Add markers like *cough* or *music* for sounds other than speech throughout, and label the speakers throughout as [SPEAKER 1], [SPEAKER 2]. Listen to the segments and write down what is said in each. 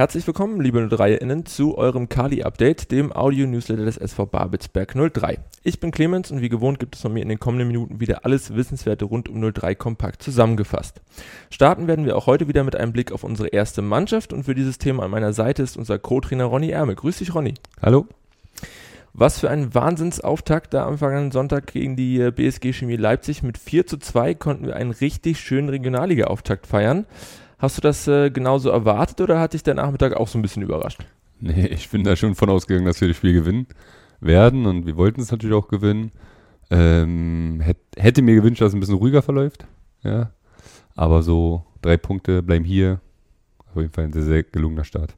[SPEAKER 1] Herzlich willkommen, liebe 03-Innen, zu eurem Kali-Update, dem Audio-Newsletter des SV Babelsberg 03. Ich bin Clemens und wie gewohnt gibt es von mir in den kommenden Minuten wieder alles Wissenswerte rund um 03 kompakt zusammengefasst. Starten werden wir auch heute wieder mit einem Blick auf unsere erste Mannschaft und für dieses Thema an meiner Seite ist unser Co-Trainer Ronny Erme. Grüß dich, Ronny.
[SPEAKER 2] Hallo.
[SPEAKER 1] Was für ein Wahnsinnsauftakt da am vergangenen Sonntag gegen die äh, BSG Chemie Leipzig. Mit 4 zu 2 konnten wir einen richtig schönen Regionalliga-Auftakt feiern. Hast du das äh, genauso erwartet oder hat dich der Nachmittag auch so ein bisschen überrascht?
[SPEAKER 2] Nee, ich bin da schon von ausgegangen, dass wir das Spiel gewinnen werden und wir wollten es natürlich auch gewinnen. Ähm, hätt, hätte mir gewünscht, dass es ein bisschen ruhiger verläuft. Ja. Aber so drei Punkte bleiben hier. Auf jeden Fall ein sehr, sehr gelungener Start.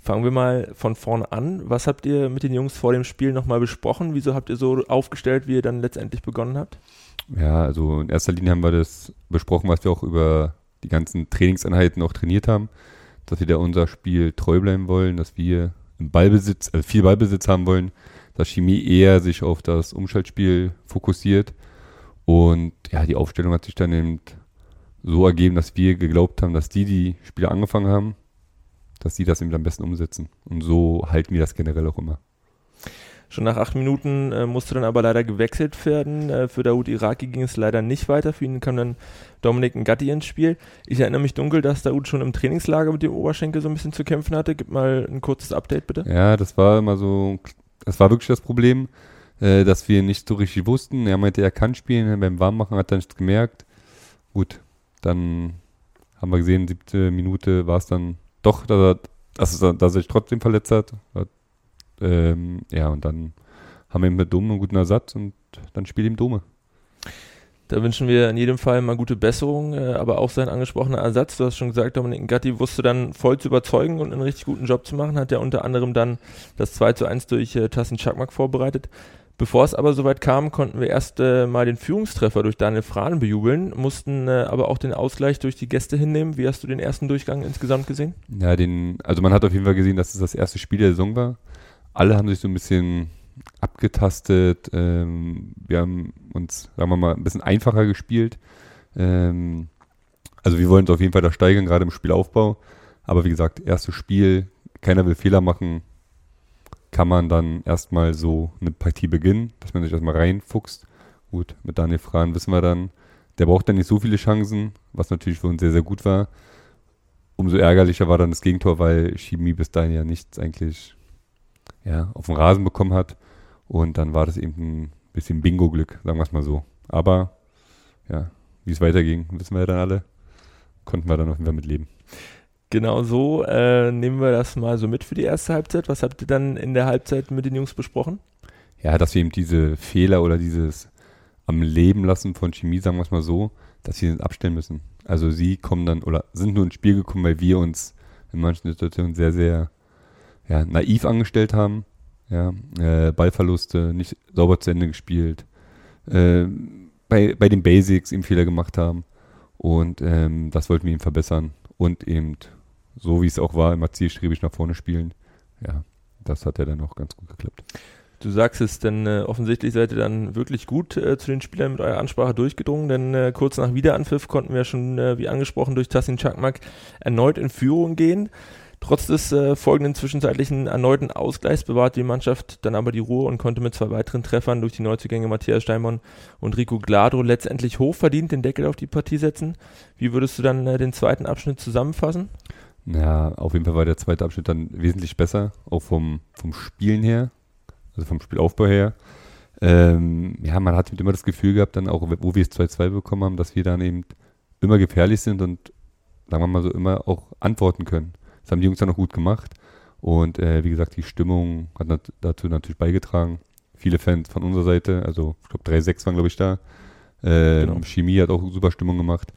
[SPEAKER 1] Fangen wir mal von vorne an. Was habt ihr mit den Jungs vor dem Spiel nochmal besprochen? Wieso habt ihr so aufgestellt, wie ihr dann letztendlich begonnen habt?
[SPEAKER 2] Ja, also in erster Linie haben wir das besprochen, was wir auch über die ganzen Trainingseinheiten auch trainiert haben, dass wir da unser Spiel treu bleiben wollen, dass wir im Ballbesitz, also viel Ballbesitz haben wollen, dass Chemie eher sich auf das Umschaltspiel fokussiert. Und ja, die Aufstellung hat sich dann eben so ergeben, dass wir geglaubt haben, dass die, die Spieler angefangen haben, dass die das eben am besten umsetzen. Und so halten wir das generell auch immer.
[SPEAKER 1] Schon nach acht Minuten äh, musste dann aber leider gewechselt werden. Äh, für Daoud Iraki ging es leider nicht weiter. Für ihn kam dann Dominik Ngatti ins Spiel. Ich erinnere mich dunkel, dass Daoud schon im Trainingslager mit dem Oberschenkel so ein bisschen zu kämpfen hatte. Gib mal ein kurzes Update bitte.
[SPEAKER 2] Ja, das war immer so, das war wirklich das Problem, äh, dass wir nicht so richtig wussten. Er meinte, er kann spielen. Beim Warmmachen hat er nichts gemerkt. Gut, dann haben wir gesehen, siebte Minute war es dann doch, dass er, dass er, dass er sich trotzdem verletzt hat. Ähm, ja, und dann haben wir mit Dome einen guten Ersatz und dann spielt ihm Dome.
[SPEAKER 1] Da wünschen wir in jedem Fall mal gute Besserung, äh, aber auch sein angesprochener Ersatz. Du hast schon gesagt, Dominik Gatti wusste dann voll zu überzeugen und einen richtig guten Job zu machen. Hat ja unter anderem dann das 2 zu 1 durch äh, Tassin Chakmak vorbereitet. Bevor es aber soweit kam, konnten wir erst äh, mal den Führungstreffer durch Daniel Frahlen bejubeln, mussten äh, aber auch den Ausgleich durch die Gäste hinnehmen. Wie hast du den ersten Durchgang insgesamt gesehen?
[SPEAKER 2] Ja, den, also man hat auf jeden Fall gesehen, dass es das erste Spiel der Saison war alle haben sich so ein bisschen abgetastet. Ähm, wir haben uns, sagen wir mal, ein bisschen einfacher gespielt. Ähm, also wir wollen uns auf jeden Fall da steigern, gerade im Spielaufbau. Aber wie gesagt, erstes Spiel, keiner will Fehler machen, kann man dann erstmal so eine Partie beginnen, dass man sich erstmal reinfuchst. Gut, mit Daniel Frahn wissen wir dann, der braucht dann nicht so viele Chancen, was natürlich für uns sehr, sehr gut war. Umso ärgerlicher war dann das Gegentor, weil Chemie bis dahin ja nichts eigentlich ja, auf dem Rasen bekommen hat. Und dann war das eben ein bisschen Bingo-Glück, sagen wir es mal so. Aber ja, wie es weiterging, wissen wir ja dann alle. Konnten wir dann auf jeden Fall mit leben.
[SPEAKER 1] Genau so äh, nehmen wir das mal so mit für die erste Halbzeit. Was habt ihr dann in der Halbzeit mit den Jungs besprochen?
[SPEAKER 2] Ja, dass wir eben diese Fehler oder dieses am Leben lassen von Chemie, sagen wir es mal so, dass sie abstellen müssen. Also sie kommen dann oder sind nur ins Spiel gekommen, weil wir uns in manchen Situationen sehr, sehr ja, naiv angestellt haben. Ja, äh, Ballverluste nicht sauber zu Ende gespielt. Äh, bei, bei den Basics eben Fehler gemacht haben. Und ähm, das wollten wir ihm verbessern. Und eben, so wie es auch war, immer zielstrebig nach vorne spielen. Ja, das hat ja dann auch ganz gut geklappt.
[SPEAKER 1] Du sagst es, denn äh, offensichtlich seid ihr dann wirklich gut äh, zu den Spielern mit eurer Ansprache durchgedrungen, denn äh, kurz nach Wiederanpfiff konnten wir schon, äh, wie angesprochen, durch Tassin Chakmak erneut in Führung gehen. Trotz des äh, folgenden zwischenzeitlichen erneuten Ausgleichs bewahrte die Mannschaft dann aber die Ruhe und konnte mit zwei weiteren Treffern durch die Neuzugänge Matthias Steinmann und Rico Glado letztendlich hochverdient den Deckel auf die Partie setzen. Wie würdest du dann äh, den zweiten Abschnitt zusammenfassen?
[SPEAKER 2] Ja, auf jeden Fall war der zweite Abschnitt dann wesentlich besser, auch vom, vom Spielen her, also vom Spielaufbau her. Ähm, ja, man hat immer das Gefühl gehabt, dann auch, wo wir es 2-2 bekommen haben, dass wir dann eben immer gefährlich sind und, sagen wir mal so, immer auch antworten können. Das haben die Jungs dann auch gut gemacht. Und äh, wie gesagt, die Stimmung hat nat dazu natürlich beigetragen. Viele Fans von unserer Seite, also ich glaube 3-6 waren glaube ich da. Ähm, genau. Chemie hat auch super Stimmung gemacht.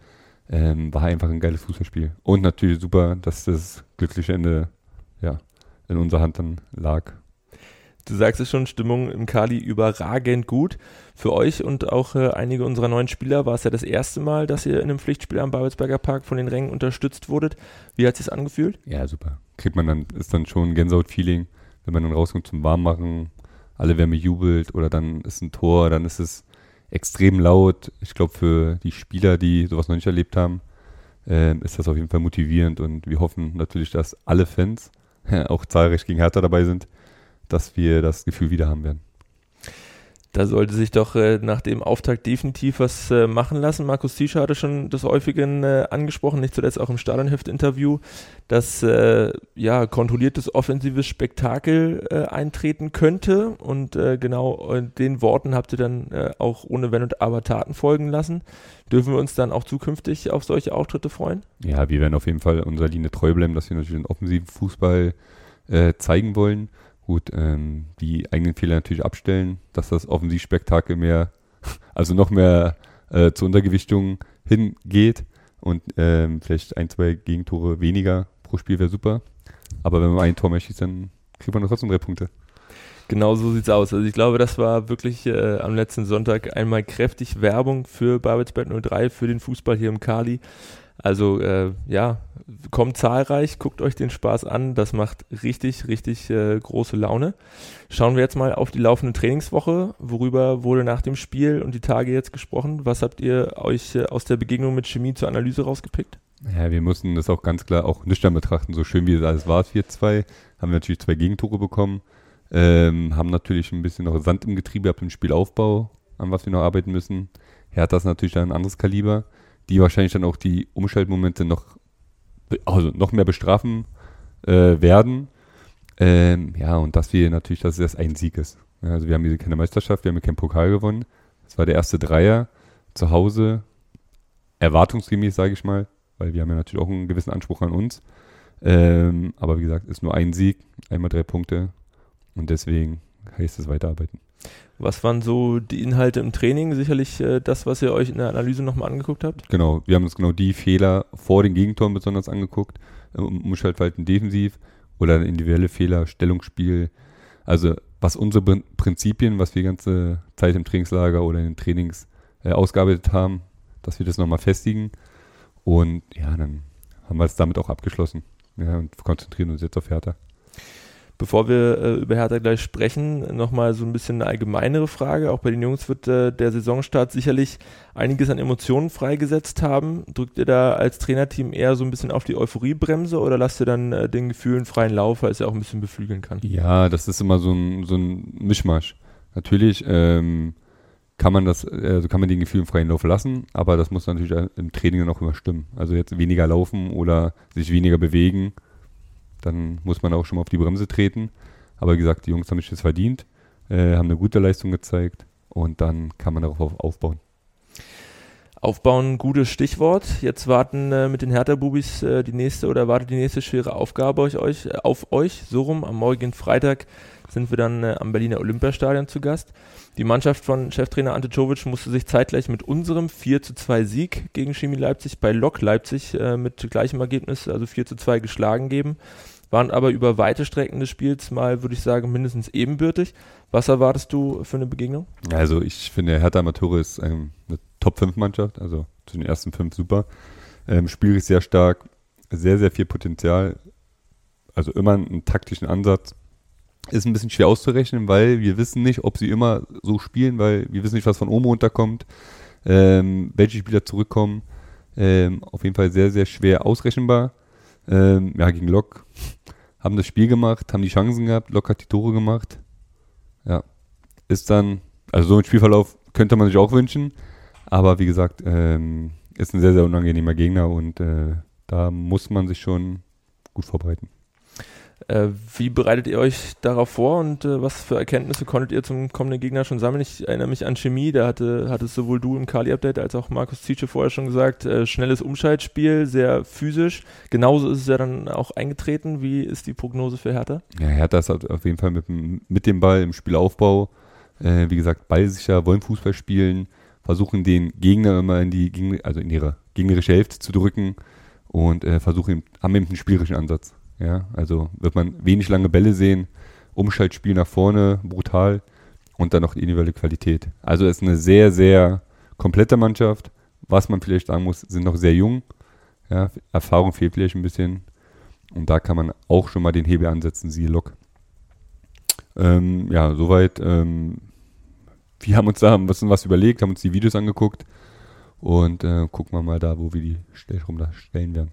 [SPEAKER 2] Ähm, war einfach ein geiles Fußballspiel. Und natürlich super, dass das glückliche Ende ja, in unserer Hand dann lag.
[SPEAKER 1] Du sagst es schon, Stimmung im Kali überragend gut. Für euch und auch äh, einige unserer neuen Spieler war es ja das erste Mal, dass ihr in einem Pflichtspiel am Babelsberger Park von den Rängen unterstützt wurdet. Wie hat es sich angefühlt?
[SPEAKER 2] Ja, super. Kriegt man dann, ist dann schon ein Gänsehaut-Feeling, wenn man dann rauskommt zum Warmmachen, alle Wärme jubelt oder dann ist ein Tor, dann ist es extrem laut. Ich glaube, für die Spieler, die sowas noch nicht erlebt haben, äh, ist das auf jeden Fall motivierend und wir hoffen natürlich, dass alle Fans, *laughs* auch zahlreich gegen Hertha dabei sind, dass wir das Gefühl wieder haben werden.
[SPEAKER 1] Da sollte sich doch äh, nach dem Auftakt definitiv was äh, machen lassen. Markus Tischer hatte schon des Häufigen äh, angesprochen, nicht zuletzt auch im Stadionheft-Interview, dass äh, ja kontrolliertes offensives Spektakel äh, eintreten könnte. Und äh, genau den Worten habt ihr dann auch ohne Wenn und Aber Taten folgen lassen. Dürfen wir uns dann auch zukünftig auf solche Auftritte freuen?
[SPEAKER 2] Ja, wir werden auf jeden Fall unserer Linie treu bleiben, dass wir natürlich den offensiven Fußball zeigen wollen gut, ähm, die eigenen Fehler natürlich abstellen, dass das Offensivspektakel mehr, *laughs* also noch mehr äh, zur Untergewichtung hingeht und ähm, vielleicht ein, zwei Gegentore weniger pro Spiel wäre super. Aber wenn man ein Tor mehr schießt, dann kriegt man trotzdem drei Punkte.
[SPEAKER 1] Genau so sieht es aus. Also ich glaube, das war wirklich äh, am letzten Sonntag einmal kräftig Werbung für Babelsberg 03, für den Fußball hier im Kali. Also äh, ja, kommt zahlreich, guckt euch den Spaß an. Das macht richtig, richtig äh, große Laune. Schauen wir jetzt mal auf die laufende Trainingswoche. Worüber wurde nach dem Spiel und die Tage jetzt gesprochen? Was habt ihr euch äh, aus der Begegnung mit Chemie zur Analyse rausgepickt?
[SPEAKER 2] Ja, wir mussten das auch ganz klar auch nüchtern betrachten. So schön wie es alles war, 4-2, haben wir natürlich zwei Gegentore bekommen. Ähm, haben natürlich ein bisschen noch Sand im Getriebe ab dem Spielaufbau, an was wir noch arbeiten müssen. Hertha ist natürlich ein anderes Kaliber die wahrscheinlich dann auch die Umschaltmomente noch, also noch mehr bestrafen äh, werden. Ähm, ja, und dass wir natürlich, dass es ein Sieg ist. Also wir haben hier keine Meisterschaft, wir haben hier keinen Pokal gewonnen. Das war der erste Dreier zu Hause, erwartungsgemäß, sage ich mal, weil wir haben ja natürlich auch einen gewissen Anspruch an uns. Ähm, aber wie gesagt, ist nur ein Sieg, einmal drei Punkte und deswegen heißt es weiterarbeiten.
[SPEAKER 1] Was waren so die Inhalte im Training? Sicherlich äh, das, was ihr euch in der Analyse nochmal angeguckt habt?
[SPEAKER 2] Genau, wir haben uns genau die Fehler vor den Gegentoren besonders angeguckt. Äh, Umschaltverhalten defensiv oder individuelle Fehler, Stellungsspiel. Also was unsere Prinzipien, was wir die ganze Zeit im Trainingslager oder in den Trainings äh, ausgearbeitet haben, dass wir das nochmal festigen. Und ja, dann haben wir es damit auch abgeschlossen. Ja, und konzentrieren uns jetzt auf Hertha.
[SPEAKER 1] Bevor wir äh, über Hertha gleich sprechen, nochmal so ein bisschen eine allgemeinere Frage. Auch bei den Jungs wird äh, der Saisonstart sicherlich einiges an Emotionen freigesetzt haben. Drückt ihr da als Trainerteam eher so ein bisschen auf die Euphoriebremse oder lasst ihr dann äh, den Gefühlen freien Lauf, weil es ja auch ein bisschen beflügeln kann?
[SPEAKER 2] Ja, das ist immer so ein, so ein Mischmasch. Natürlich ähm, kann man das, also kann man den Gefühlen freien Lauf lassen, aber das muss natürlich im Training dann auch immer stimmen. Also jetzt weniger laufen oder sich weniger bewegen dann muss man auch schon mal auf die Bremse treten. Aber wie gesagt, die Jungs haben sich das verdient, äh, haben eine gute Leistung gezeigt und dann kann man darauf aufbauen.
[SPEAKER 1] Aufbauen, gutes Stichwort. Jetzt warten äh, mit den Hertha-Bubis äh, die nächste oder wartet die nächste schwere Aufgabe euch, äh, auf euch. So rum, am morgigen Freitag sind wir dann äh, am Berliner Olympiastadion zu Gast. Die Mannschaft von Cheftrainer Ante Czovic musste sich zeitgleich mit unserem 4 zu 2 Sieg gegen Chemie Leipzig bei Lok Leipzig äh, mit gleichem Ergebnis, also 4 zu 2 geschlagen geben waren aber über weite Strecken des Spiels mal, würde ich sagen, mindestens ebenbürtig. Was erwartest du für eine Begegnung?
[SPEAKER 2] Also ich finde, Hertha Amateure ist ähm, eine Top-5-Mannschaft, also zu den ersten fünf super. Ähm, Spiel ist sehr stark, sehr, sehr viel Potenzial, also immer einen taktischen Ansatz. Ist ein bisschen schwer auszurechnen, weil wir wissen nicht, ob sie immer so spielen, weil wir wissen nicht, was von oben runterkommt, ähm, welche Spieler zurückkommen. Ähm, auf jeden Fall sehr, sehr schwer ausrechenbar. Ähm, ja, gegen Lok haben das Spiel gemacht, haben die Chancen gehabt, Lok hat die Tore gemacht. Ja, ist dann, also so ein Spielverlauf könnte man sich auch wünschen, aber wie gesagt, ähm, ist ein sehr, sehr unangenehmer Gegner und äh, da muss man sich schon gut vorbereiten.
[SPEAKER 1] Äh, wie bereitet ihr euch darauf vor und äh, was für Erkenntnisse konntet ihr zum kommenden Gegner schon sammeln? Ich erinnere mich an Chemie, da hatte, hattest sowohl du im Kali-Update als auch Markus Zietsche vorher schon gesagt, äh, schnelles Umschaltspiel, sehr physisch. Genauso ist es ja dann auch eingetreten. Wie ist die Prognose für Hertha?
[SPEAKER 2] Ja, Hertha ist auf jeden Fall mit, mit dem Ball im Spielaufbau, äh, wie gesagt, ballsicher, wollen Fußball spielen, versuchen den Gegner immer in die, also in ihre gegnerische Hälfte zu drücken und äh, versuchen, haben eben einen spielerischen Ansatz. Ja, also wird man wenig lange Bälle sehen, Umschaltspiel nach vorne, brutal und dann noch die individuelle Qualität. Also es ist eine sehr, sehr komplette Mannschaft. Was man vielleicht sagen muss, sind noch sehr jung. Ja, Erfahrung fehlt vielleicht ein bisschen. Und da kann man auch schon mal den Hebel ansetzen, siehe Lok. Ähm, ja, soweit. Ähm, wir haben uns da ein bisschen was überlegt, haben uns die Videos angeguckt Und äh, gucken wir mal da, wo wir die Stellschrauben da stellen werden.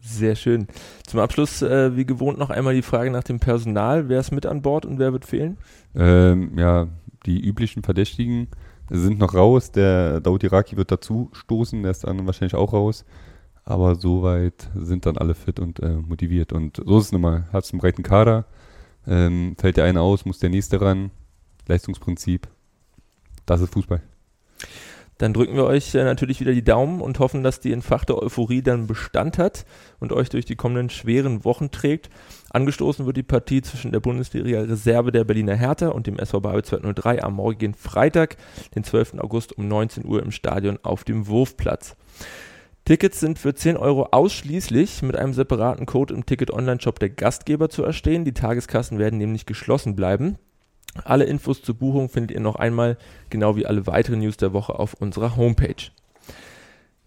[SPEAKER 1] Sehr schön. Zum Abschluss, äh, wie gewohnt, noch einmal die Frage nach dem Personal. Wer ist mit an Bord und wer wird fehlen?
[SPEAKER 2] Ähm, ja, die üblichen Verdächtigen sind noch raus. Der Daud Iraki wird dazu stoßen, der ist dann wahrscheinlich auch raus. Aber soweit sind dann alle fit und äh, motiviert. Und so ist es nun mal. Hat einen breiten Kader. Ähm, fällt der eine aus, muss der nächste ran. Leistungsprinzip. Das ist Fußball.
[SPEAKER 1] Dann drücken wir euch äh, natürlich wieder die Daumen und hoffen, dass die entfachte Euphorie dann Bestand hat und euch durch die kommenden schweren Wochen trägt. Angestoßen wird die Partie zwischen der Bundesliga-Reserve der Berliner Hertha und dem SV Babel 203 am morgigen Freitag, den 12. August um 19 Uhr im Stadion auf dem Wurfplatz. Tickets sind für 10 Euro ausschließlich mit einem separaten Code im Ticket-Online-Shop der Gastgeber zu erstehen. Die Tageskassen werden nämlich geschlossen bleiben. Alle Infos zur Buchung findet ihr noch einmal, genau wie alle weiteren News der Woche, auf unserer Homepage.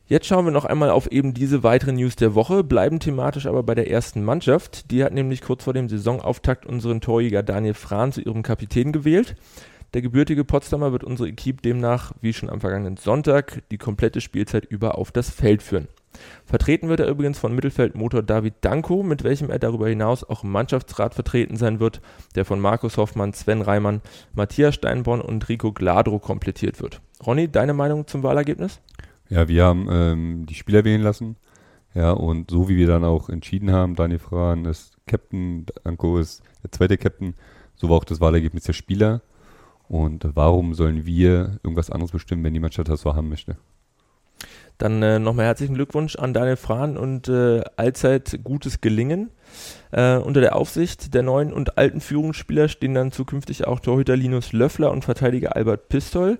[SPEAKER 1] Jetzt schauen wir noch einmal auf eben diese weiteren News der Woche, bleiben thematisch aber bei der ersten Mannschaft. Die hat nämlich kurz vor dem Saisonauftakt unseren Torjäger Daniel Frahn zu ihrem Kapitän gewählt. Der gebürtige Potsdamer wird unsere Equipe demnach, wie schon am vergangenen Sonntag, die komplette Spielzeit über auf das Feld führen. Vertreten wird er übrigens von Mittelfeldmotor David Danko, mit welchem er darüber hinaus auch im Mannschaftsrat vertreten sein wird, der von Markus Hoffmann, Sven Reimann, Matthias Steinborn und Rico Gladro komplettiert wird. Ronny, deine Meinung zum Wahlergebnis?
[SPEAKER 2] Ja, wir haben ähm, die Spieler wählen lassen. Ja, und so wie wir dann auch entschieden haben, Daniel Frahn ist Captain, Danko ist der zweite Captain, so war auch das Wahlergebnis der Spieler. Und warum sollen wir irgendwas anderes bestimmen, wenn die Mannschaft das so haben möchte?
[SPEAKER 1] Dann äh, nochmal herzlichen Glückwunsch an Daniel Frahn und äh, allzeit gutes Gelingen. Äh, unter der Aufsicht der neuen und alten Führungsspieler stehen dann zukünftig auch Torhüter Linus Löffler und Verteidiger Albert Pistol.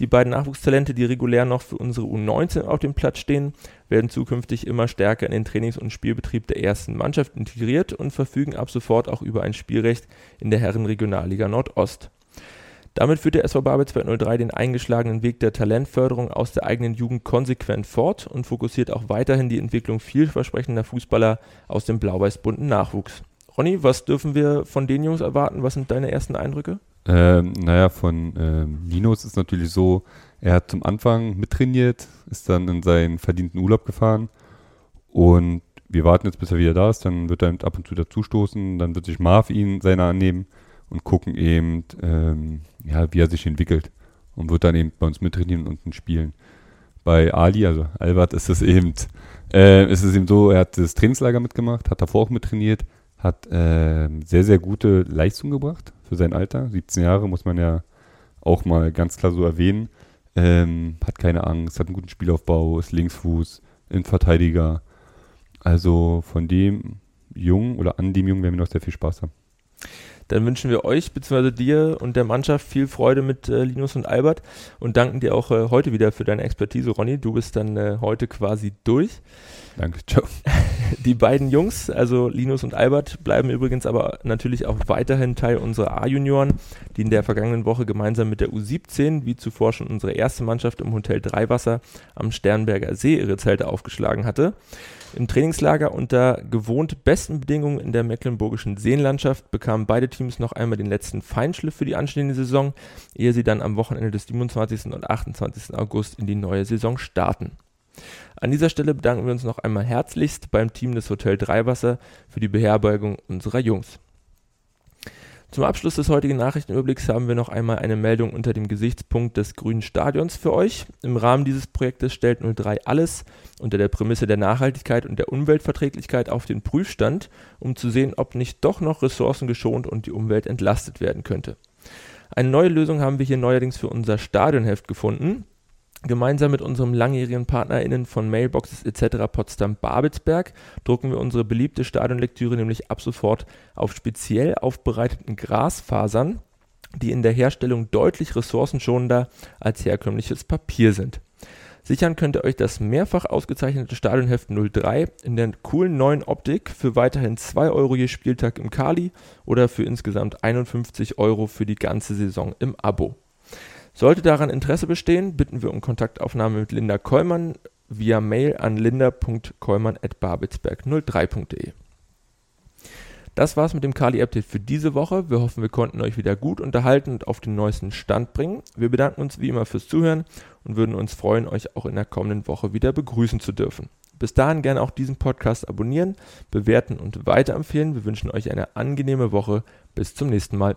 [SPEAKER 1] Die beiden Nachwuchstalente, die regulär noch für unsere U19 auf dem Platz stehen, werden zukünftig immer stärker in den Trainings- und Spielbetrieb der ersten Mannschaft integriert und verfügen ab sofort auch über ein Spielrecht in der Herrenregionalliga Nordost. Damit führt der SV Babel 203 den eingeschlagenen Weg der Talentförderung aus der eigenen Jugend konsequent fort und fokussiert auch weiterhin die Entwicklung vielversprechender Fußballer aus dem blau-weiß-bunten Nachwuchs. Ronny, was dürfen wir von den Jungs erwarten? Was sind deine ersten Eindrücke?
[SPEAKER 2] Ähm, naja, von ähm, Linus ist natürlich so, er hat zum Anfang mittrainiert, ist dann in seinen verdienten Urlaub gefahren und wir warten jetzt, bis er wieder da ist, dann wird er ab und zu dazustoßen, dann wird sich Marv ihn seiner annehmen und gucken eben, ähm, ja, wie er sich entwickelt und wird dann eben bei uns mittrainieren und spielen. Bei Ali, also Albert, ist es eben, äh, ist es eben so, er hat das Trainingslager mitgemacht, hat davor auch mittrainiert, hat äh, sehr, sehr gute Leistung gebracht für sein Alter. 17 Jahre muss man ja auch mal ganz klar so erwähnen. Ähm, hat keine Angst, hat einen guten Spielaufbau, ist Linksfuß, Innenverteidiger. Also von dem Jungen oder an dem Jungen werden wir noch sehr viel Spaß haben.
[SPEAKER 1] Dann wünschen wir euch bzw. dir und der Mannschaft viel Freude mit äh, Linus und Albert und danken dir auch äh, heute wieder für deine Expertise, Ronny. Du bist dann äh, heute quasi durch.
[SPEAKER 2] Danke, ciao. *laughs*
[SPEAKER 1] Die beiden Jungs, also Linus und Albert, bleiben übrigens aber natürlich auch weiterhin Teil unserer A-Junioren, die in der vergangenen Woche gemeinsam mit der U17, wie zuvor schon unsere erste Mannschaft im Hotel Dreiwasser am Sternberger See ihre Zelte aufgeschlagen hatte. Im Trainingslager unter gewohnt besten Bedingungen in der mecklenburgischen Seenlandschaft bekamen beide Teams noch einmal den letzten Feinschliff für die anstehende Saison, ehe sie dann am Wochenende des 27. und 28. August in die neue Saison starten. An dieser Stelle bedanken wir uns noch einmal herzlichst beim Team des Hotel Dreiwasser für die Beherbergung unserer Jungs. Zum Abschluss des heutigen Nachrichtenüberblicks haben wir noch einmal eine Meldung unter dem Gesichtspunkt des grünen Stadions für euch. Im Rahmen dieses Projektes stellt 03 alles unter der Prämisse der Nachhaltigkeit und der Umweltverträglichkeit auf den Prüfstand, um zu sehen, ob nicht doch noch Ressourcen geschont und die Umwelt entlastet werden könnte. Eine neue Lösung haben wir hier neuerdings für unser Stadionheft gefunden. Gemeinsam mit unserem langjährigen PartnerInnen von Mailboxes etc. Potsdam-Babelsberg drucken wir unsere beliebte Stadionlektüre nämlich ab sofort auf speziell aufbereiteten Grasfasern, die in der Herstellung deutlich ressourcenschonender als herkömmliches Papier sind. Sichern könnt ihr euch das mehrfach ausgezeichnete Stadionheft 03 in der coolen neuen Optik für weiterhin 2 Euro je Spieltag im Kali oder für insgesamt 51 Euro für die ganze Saison im Abo. Sollte daran Interesse bestehen, bitten wir um Kontaktaufnahme mit Linda Kollmann via Mail an linda.kollmann.babelsberg03.de. Das war's mit dem Kali-Update für diese Woche. Wir hoffen, wir konnten euch wieder gut unterhalten und auf den neuesten Stand bringen. Wir bedanken uns wie immer fürs Zuhören und würden uns freuen, euch auch in der kommenden Woche wieder begrüßen zu dürfen. Bis dahin gerne auch diesen Podcast abonnieren, bewerten und weiterempfehlen. Wir wünschen euch eine angenehme Woche. Bis zum nächsten Mal.